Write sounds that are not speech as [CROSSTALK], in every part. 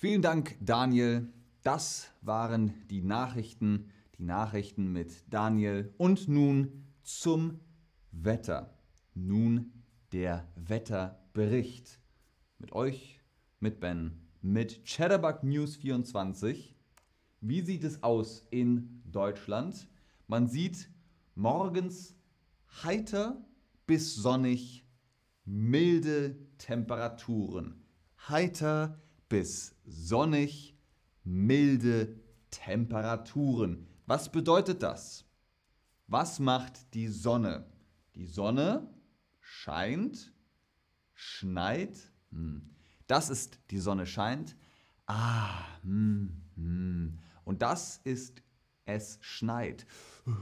Vielen Dank, Daniel. Das waren die Nachrichten, die Nachrichten mit Daniel. Und nun zum Wetter. Nun der Wetterbericht. Mit euch, mit Ben, mit Chatterbug News 24. Wie sieht es aus in Deutschland? Man sieht morgens heiter bis sonnig, milde Temperaturen. Heiter bis sonnig, milde Temperaturen. Was bedeutet das? Was macht die Sonne? Die Sonne scheint, schneit. Hm. Das ist die Sonne scheint. Ah, hm, hm. und das ist es schneit. [LAUGHS]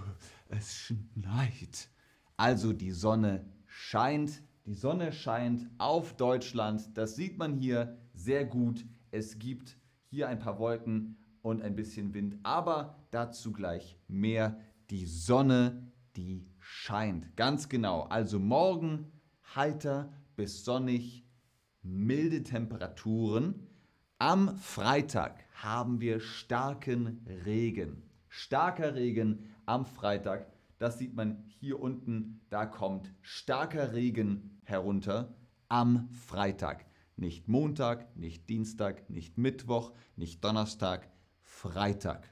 Es schneit. Also die Sonne scheint. Die Sonne scheint auf Deutschland. Das sieht man hier sehr gut. Es gibt hier ein paar Wolken und ein bisschen Wind, aber dazu gleich mehr. Die Sonne, die scheint. Ganz genau. Also morgen heiter bis sonnig, milde Temperaturen. Am Freitag haben wir starken Regen. Starker Regen am Freitag. Das sieht man hier unten. Da kommt starker Regen herunter am Freitag. Nicht Montag, nicht Dienstag, nicht Mittwoch, nicht Donnerstag, Freitag.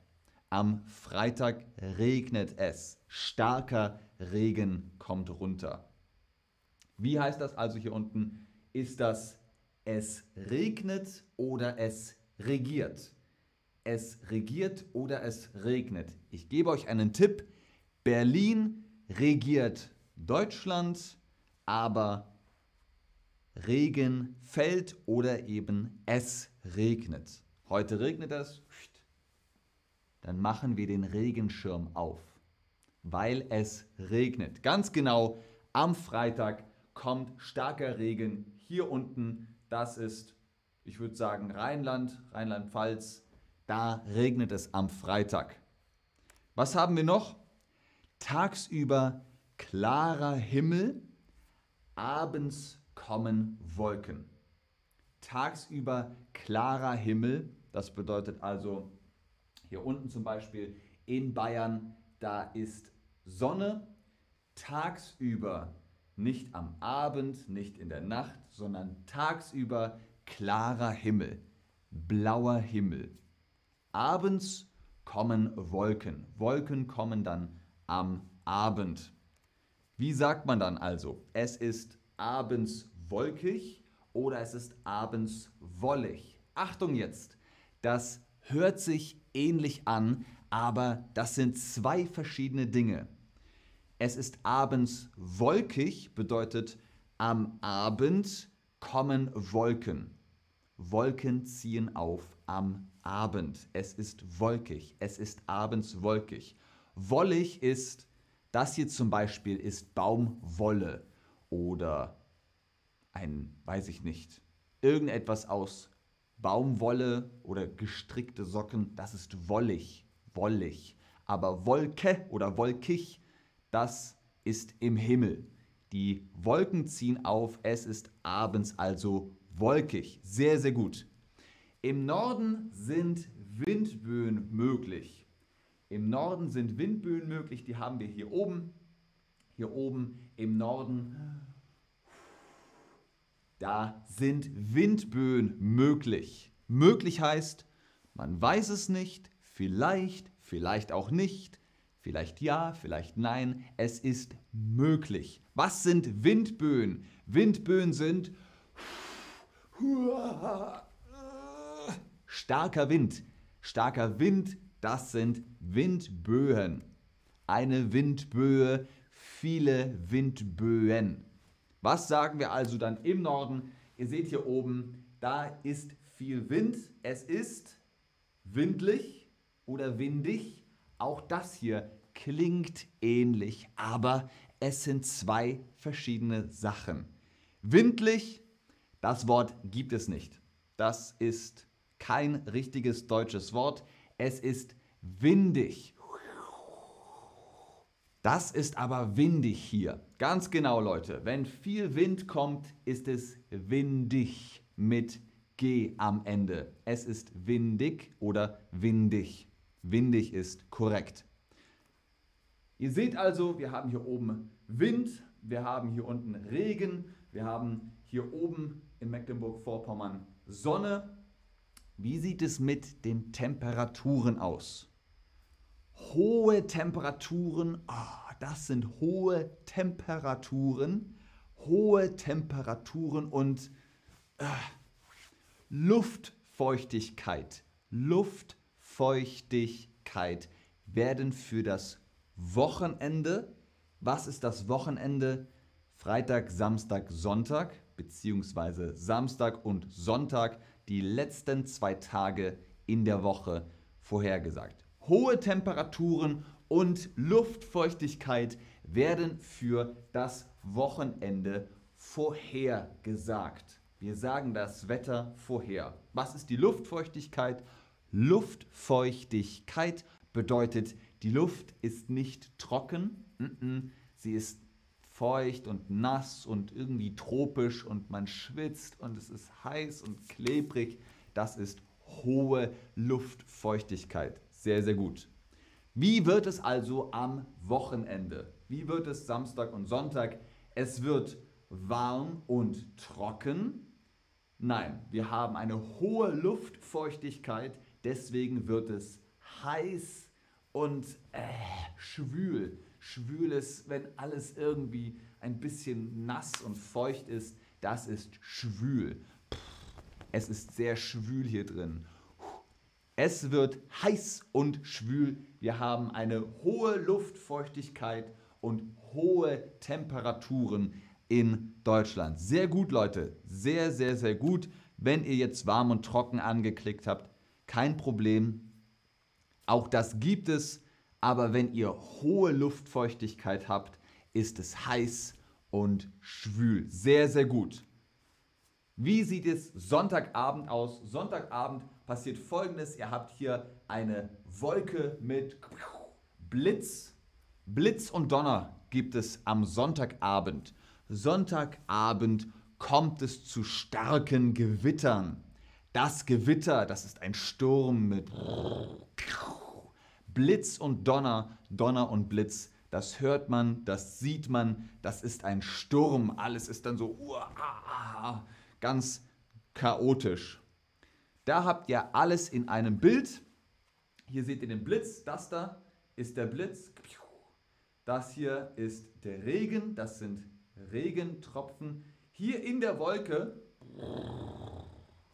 Am Freitag regnet es. Starker Regen kommt runter. Wie heißt das also hier unten? Ist das es regnet oder es regiert? Es regiert oder es regnet. Ich gebe euch einen Tipp. Berlin regiert Deutschland, aber Regen fällt oder eben es regnet. Heute regnet es, dann machen wir den Regenschirm auf, weil es regnet. Ganz genau, am Freitag kommt starker Regen hier unten. Das ist, ich würde sagen, Rheinland, Rheinland-Pfalz. Da regnet es am Freitag. Was haben wir noch? Tagsüber klarer Himmel, abends kommen Wolken. Tagsüber klarer Himmel, das bedeutet also hier unten zum Beispiel in Bayern, da ist Sonne, tagsüber nicht am Abend, nicht in der Nacht, sondern tagsüber klarer Himmel, blauer Himmel. Abends kommen Wolken. Wolken kommen dann am Abend. Wie sagt man dann also? Es ist abends wolkig oder es ist abends wollig. Achtung jetzt, das hört sich ähnlich an, aber das sind zwei verschiedene Dinge. Es ist abends wolkig, bedeutet am Abend kommen Wolken. Wolken ziehen auf am Abend. Es ist wolkig. Es ist abends wolkig. Wollig ist, das hier zum Beispiel ist Baumwolle oder ein, weiß ich nicht, irgendetwas aus Baumwolle oder gestrickte Socken, das ist wollig, wollig. Aber Wolke oder wolkig, das ist im Himmel. Die Wolken ziehen auf, es ist abends also wolkig. Sehr, sehr gut. Im Norden sind Windböen möglich. Im Norden sind Windböen möglich, die haben wir hier oben. Hier oben im Norden da sind Windböen möglich. Möglich heißt, man weiß es nicht, vielleicht, vielleicht auch nicht, vielleicht ja, vielleicht nein, es ist möglich. Was sind Windböen? Windböen sind starker Wind. Starker Wind, das sind Windböen. Eine Windböe, viele Windböen. Was sagen wir also dann im Norden? Ihr seht hier oben, da ist viel Wind. Es ist windlich oder windig. Auch das hier klingt ähnlich, aber es sind zwei verschiedene Sachen. Windlich, das Wort gibt es nicht. Das ist kein richtiges deutsches Wort. Es ist windig. Das ist aber windig hier. Ganz genau, Leute. Wenn viel Wind kommt, ist es windig mit G am Ende. Es ist windig oder windig. Windig ist korrekt. Ihr seht also, wir haben hier oben Wind, wir haben hier unten Regen, wir haben hier oben in Mecklenburg-Vorpommern Sonne. Wie sieht es mit den Temperaturen aus? Hohe Temperaturen, oh, das sind hohe Temperaturen, hohe Temperaturen und äh, Luftfeuchtigkeit. Luftfeuchtigkeit werden für das Wochenende. Was ist das Wochenende? Freitag, Samstag, Sonntag, beziehungsweise Samstag und Sonntag, die letzten zwei Tage in der Woche vorhergesagt. Hohe Temperaturen und Luftfeuchtigkeit werden für das Wochenende vorhergesagt. Wir sagen das Wetter vorher. Was ist die Luftfeuchtigkeit? Luftfeuchtigkeit bedeutet, die Luft ist nicht trocken, sie ist feucht und nass und irgendwie tropisch und man schwitzt und es ist heiß und klebrig. Das ist hohe Luftfeuchtigkeit. Sehr, sehr gut. Wie wird es also am Wochenende? Wie wird es Samstag und Sonntag? Es wird warm und trocken. Nein, wir haben eine hohe Luftfeuchtigkeit, deswegen wird es heiß und äh, schwül. Schwül ist, wenn alles irgendwie ein bisschen nass und feucht ist, das ist schwül. Es ist sehr schwül hier drin. Es wird heiß und schwül. Wir haben eine hohe Luftfeuchtigkeit und hohe Temperaturen in Deutschland. Sehr gut, Leute. Sehr, sehr, sehr gut. Wenn ihr jetzt warm und trocken angeklickt habt, kein Problem. Auch das gibt es. Aber wenn ihr hohe Luftfeuchtigkeit habt, ist es heiß und schwül. Sehr, sehr gut. Wie sieht es Sonntagabend aus? Sonntagabend passiert folgendes. Ihr habt hier eine Wolke mit Blitz. Blitz und Donner gibt es am Sonntagabend. Sonntagabend kommt es zu starken Gewittern. Das Gewitter, das ist ein Sturm mit Blitz und Donner, Donner und Blitz. Das hört man, das sieht man, das ist ein Sturm. Alles ist dann so ganz chaotisch. Da habt ihr alles in einem Bild. Hier seht ihr den Blitz, das da ist der Blitz. Das hier ist der Regen, das sind Regentropfen. Hier in der Wolke,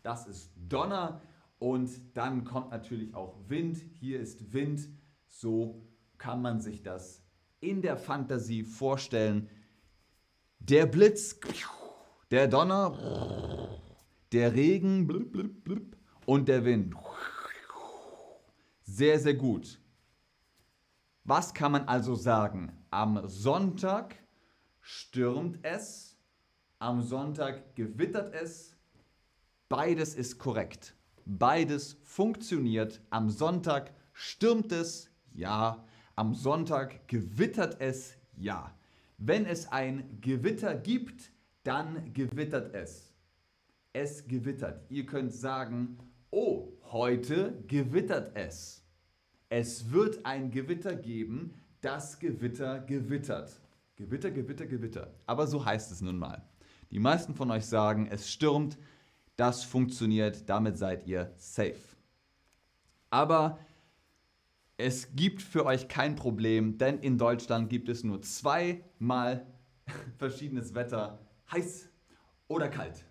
das ist Donner und dann kommt natürlich auch Wind. Hier ist Wind. So kann man sich das in der Fantasie vorstellen. Der Blitz, der Donner, der Regen blub, blub, blub, und der Wind. Sehr, sehr gut. Was kann man also sagen? Am Sonntag stürmt es, am Sonntag gewittert es. Beides ist korrekt. Beides funktioniert. Am Sonntag stürmt es, ja. Am Sonntag gewittert es, ja. Wenn es ein Gewitter gibt, dann gewittert es. Es gewittert. Ihr könnt sagen, oh, heute gewittert es. Es wird ein Gewitter geben, das Gewitter gewittert. Gewitter, Gewitter, Gewitter. Aber so heißt es nun mal. Die meisten von euch sagen, es stürmt, das funktioniert, damit seid ihr safe. Aber es gibt für euch kein Problem, denn in Deutschland gibt es nur zweimal [LAUGHS] verschiedenes Wetter, heiß oder kalt.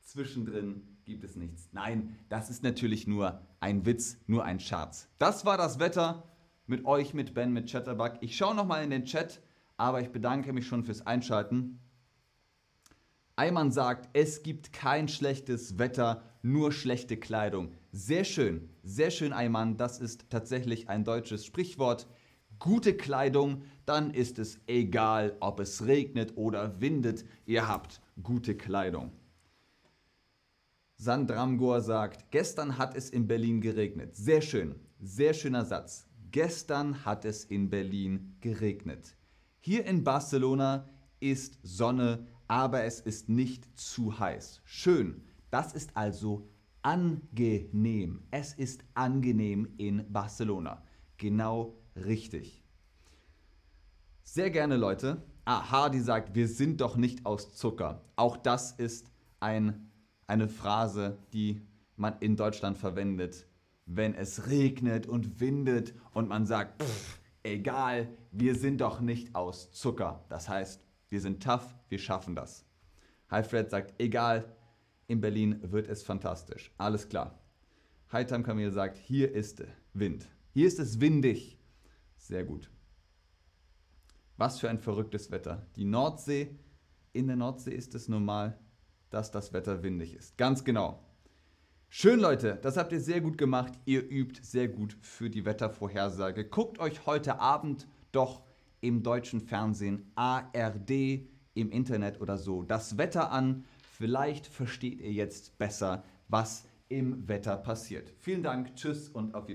Zwischendrin gibt es nichts. Nein, das ist natürlich nur ein Witz, nur ein Scherz. Das war das Wetter mit euch, mit Ben, mit Chatterbug. Ich schaue nochmal in den Chat aber ich bedanke mich schon fürs Einschalten. Eimann sagt, es gibt kein schlechtes Wetter, nur schlechte Kleidung. Sehr schön, sehr schön, Eimann. Das ist tatsächlich ein deutsches Sprichwort. Gute Kleidung, dann ist es egal, ob es regnet oder windet. Ihr habt gute Kleidung. Sandramgor sagt, gestern hat es in Berlin geregnet. Sehr schön, sehr schöner Satz. Gestern hat es in Berlin geregnet. Hier in Barcelona ist Sonne, aber es ist nicht zu heiß. Schön. Das ist also angenehm. Es ist angenehm in Barcelona. Genau richtig. Sehr gerne, Leute. Ah, Hardy sagt, wir sind doch nicht aus Zucker. Auch das ist ein, eine Phrase, die man in Deutschland verwendet, wenn es regnet und windet und man sagt, pff, egal, wir sind doch nicht aus Zucker. Das heißt, wir sind tough, wir schaffen das. Hi Fred sagt, egal, in Berlin wird es fantastisch. Alles klar. Hi Time Camille sagt, hier ist Wind. Hier ist es windig. Sehr gut. Was für ein verrücktes Wetter. Die Nordsee, in der Nordsee ist es normal, dass das Wetter windig ist. Ganz genau. Schön, Leute, das habt ihr sehr gut gemacht. Ihr übt sehr gut für die Wettervorhersage. Guckt euch heute Abend doch im deutschen Fernsehen, ARD, im Internet oder so das Wetter an. Vielleicht versteht ihr jetzt besser, was im Wetter passiert. Vielen Dank, tschüss und auf Wiedersehen.